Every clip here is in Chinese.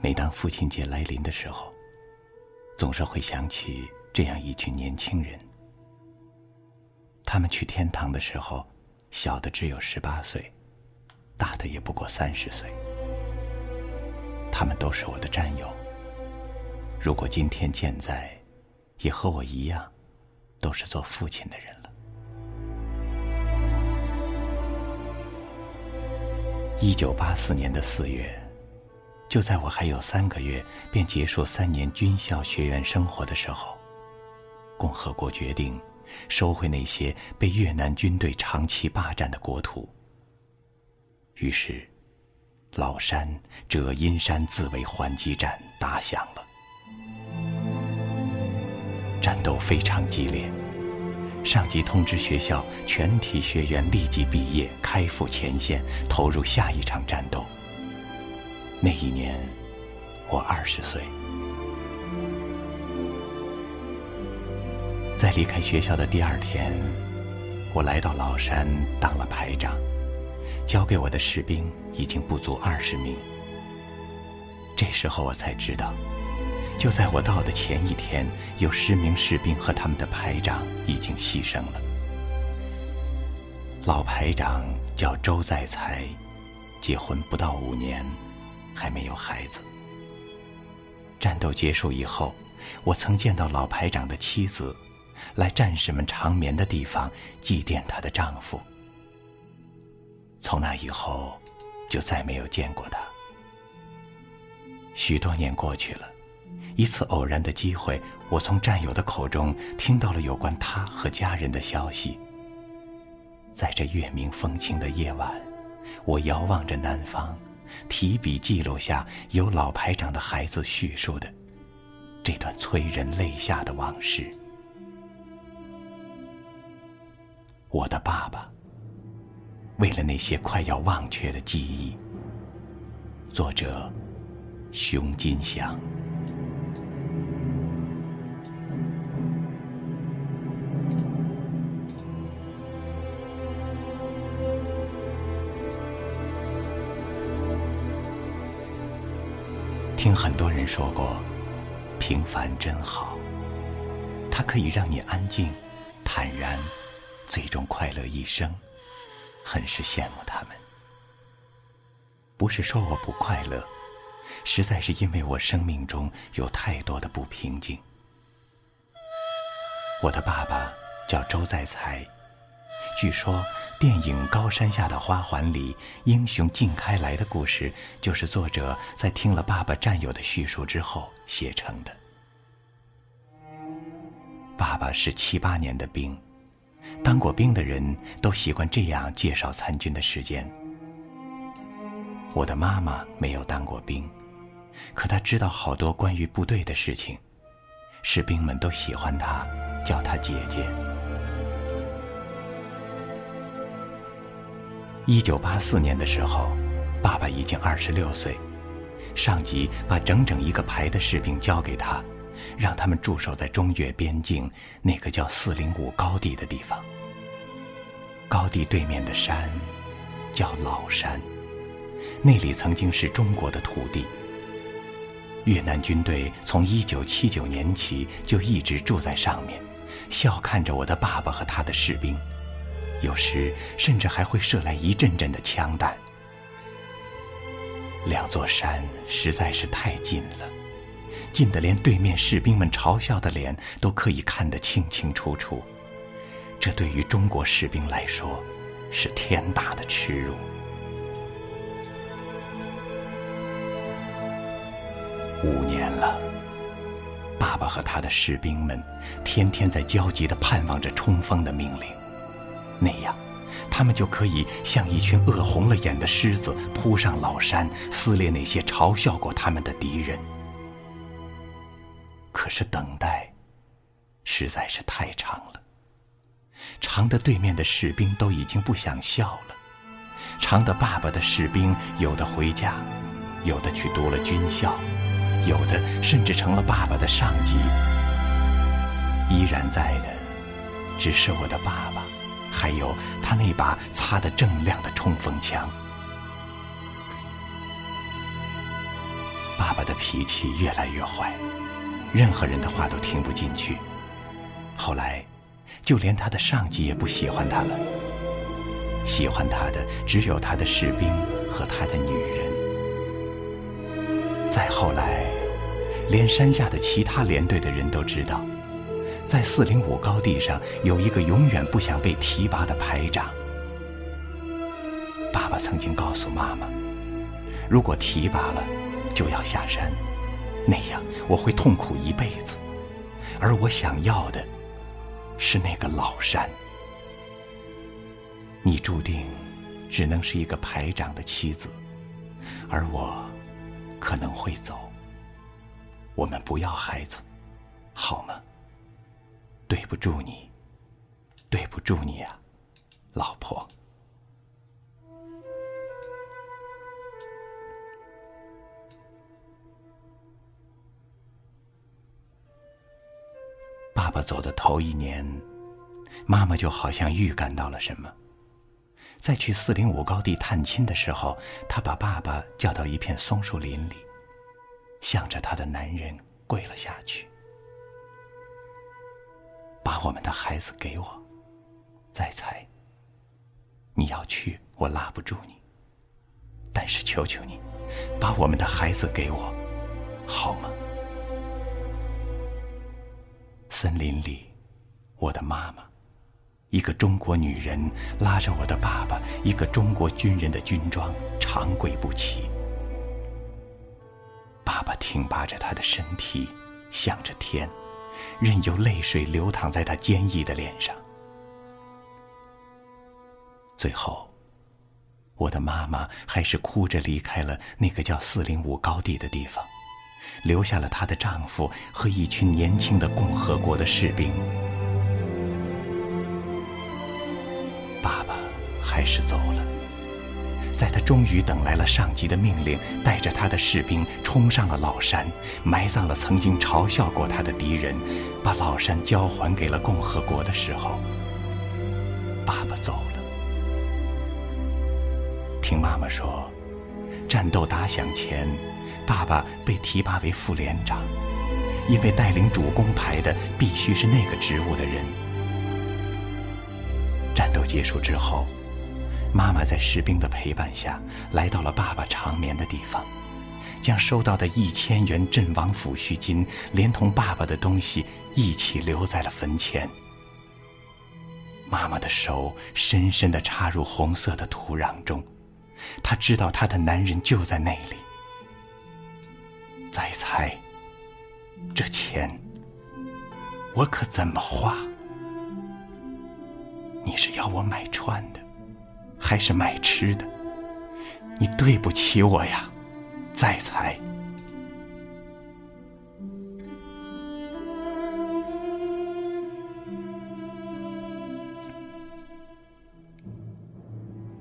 每当父亲节来临的时候，总是会想起这样一群年轻人。他们去天堂的时候，小的只有十八岁，大的也不过三十岁。他们都是我的战友。如果今天健在，也和我一样，都是做父亲的人了。一九八四年的四月，就在我还有三个月便结束三年军校学员生活的时候，共和国决定收回那些被越南军队长期霸占的国土。于是。老山浙阴山自卫还击战打响了，战斗非常激烈。上级通知学校全体学员立即毕业，开赴前线，投入下一场战斗。那一年，我二十岁。在离开学校的第二天，我来到老山当了排长。交给我的士兵已经不足二十名。这时候我才知道，就在我到的前一天，有十名士兵和他们的排长已经牺牲了。老排长叫周在才，结婚不到五年，还没有孩子。战斗结束以后，我曾见到老排长的妻子，来战士们长眠的地方祭奠她的丈夫。从那以后，就再没有见过他。许多年过去了，一次偶然的机会，我从战友的口中听到了有关他和家人的消息。在这月明风清的夜晚，我遥望着南方，提笔记录下由老排长的孩子叙述的这段催人泪下的往事。我的爸爸。为了那些快要忘却的记忆，作者熊金祥。很多人说过，平凡真好，它可以让你安静、坦然，最终快乐一生。很是羡慕他们，不是说我不快乐，实在是因为我生命中有太多的不平静。我的爸爸叫周在才，据说电影《高山下的花环》里英雄靳开来的故事，就是作者在听了爸爸战友的叙述之后写成的。爸爸是七八年的兵。当过兵的人都习惯这样介绍参军的时间。我的妈妈没有当过兵，可她知道好多关于部队的事情，士兵们都喜欢她，叫她姐姐。一九八四年的时候，爸爸已经二十六岁，上级把整整一个排的士兵交给他。让他们驻守在中越边境那个叫四零五高地的地方。高地对面的山叫老山，那里曾经是中国的土地。越南军队从一九七九年起就一直住在上面，笑看着我的爸爸和他的士兵，有时甚至还会射来一阵阵的枪弹。两座山实在是太近了。近的连对面士兵们嘲笑的脸都可以看得清清楚楚，这对于中国士兵来说是天大的耻辱。五年了，爸爸和他的士兵们天天在焦急地盼望着冲锋的命令，那样，他们就可以像一群饿红了眼的狮子扑上老山，撕裂那些嘲笑过他们的敌人。可是等待实在是太长了，长的对面的士兵都已经不想笑了，长的爸爸的士兵有的回家，有的去读了军校，有的甚至成了爸爸的上级。依然在的，只是我的爸爸，还有他那把擦得锃亮的冲锋枪。爸爸的脾气越来越坏，任何人的话都听不进去。后来，就连他的上级也不喜欢他了，喜欢他的只有他的士兵和他的女人。再后来，连山下的其他连队的人都知道，在四零五高地上有一个永远不想被提拔的排长。爸爸曾经告诉妈妈，如果提拔了，就要下山，那样我会痛苦一辈子，而我想要的是那个老山。你注定只能是一个排长的妻子，而我可能会走。我们不要孩子，好吗？对不住你，对不住你啊，老婆。爸爸走的头一年，妈妈就好像预感到了什么，在去四零五高地探亲的时候，她把爸爸叫到一片松树林里，向着她的男人跪了下去，把我们的孩子给我，再猜。你要去，我拉不住你，但是求求你，把我们的孩子给我，好吗？森林里，我的妈妈，一个中国女人拉着我的爸爸，一个中国军人的军装，长跪不起。爸爸挺拔着他的身体，向着天，任由泪水流淌在他坚毅的脸上。最后，我的妈妈还是哭着离开了那个叫四零五高地的地方。留下了她的丈夫和一群年轻的共和国的士兵。爸爸还是走了，在他终于等来了上级的命令，带着他的士兵冲上了老山，埋葬了曾经嘲笑过他的敌人，把老山交还给了共和国的时候，爸爸走了。听妈妈说，战斗打响前。爸爸被提拔为副连长，因为带领主攻排的必须是那个职务的人。战斗结束之后，妈妈在士兵的陪伴下来到了爸爸长眠的地方，将收到的一千元阵亡抚恤金连同爸爸的东西一起留在了坟前。妈妈的手深深地插入红色的土壤中，她知道她的男人就在那里。再猜，这钱我可怎么花？你是要我买穿的，还是买吃的？你对不起我呀！再猜，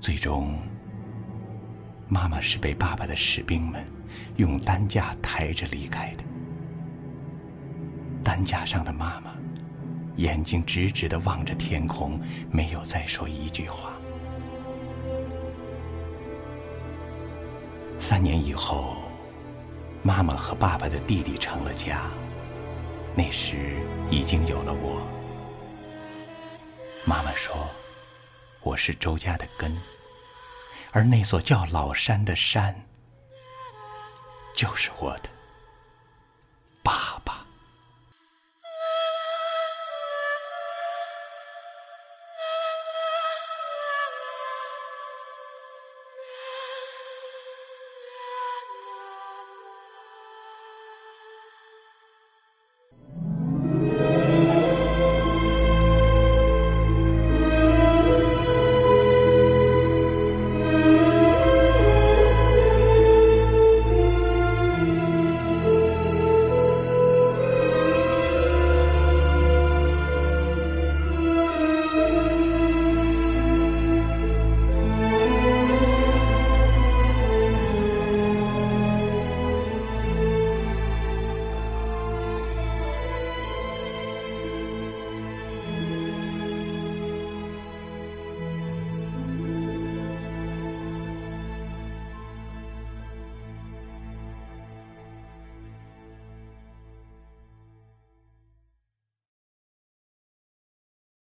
最终。妈妈是被爸爸的士兵们用担架抬着离开的。担架上的妈妈，眼睛直直的望着天空，没有再说一句话。三年以后，妈妈和爸爸的弟弟成了家，那时已经有了我。妈妈说：“我是周家的根。”而那座叫老山的山，就是我的爸。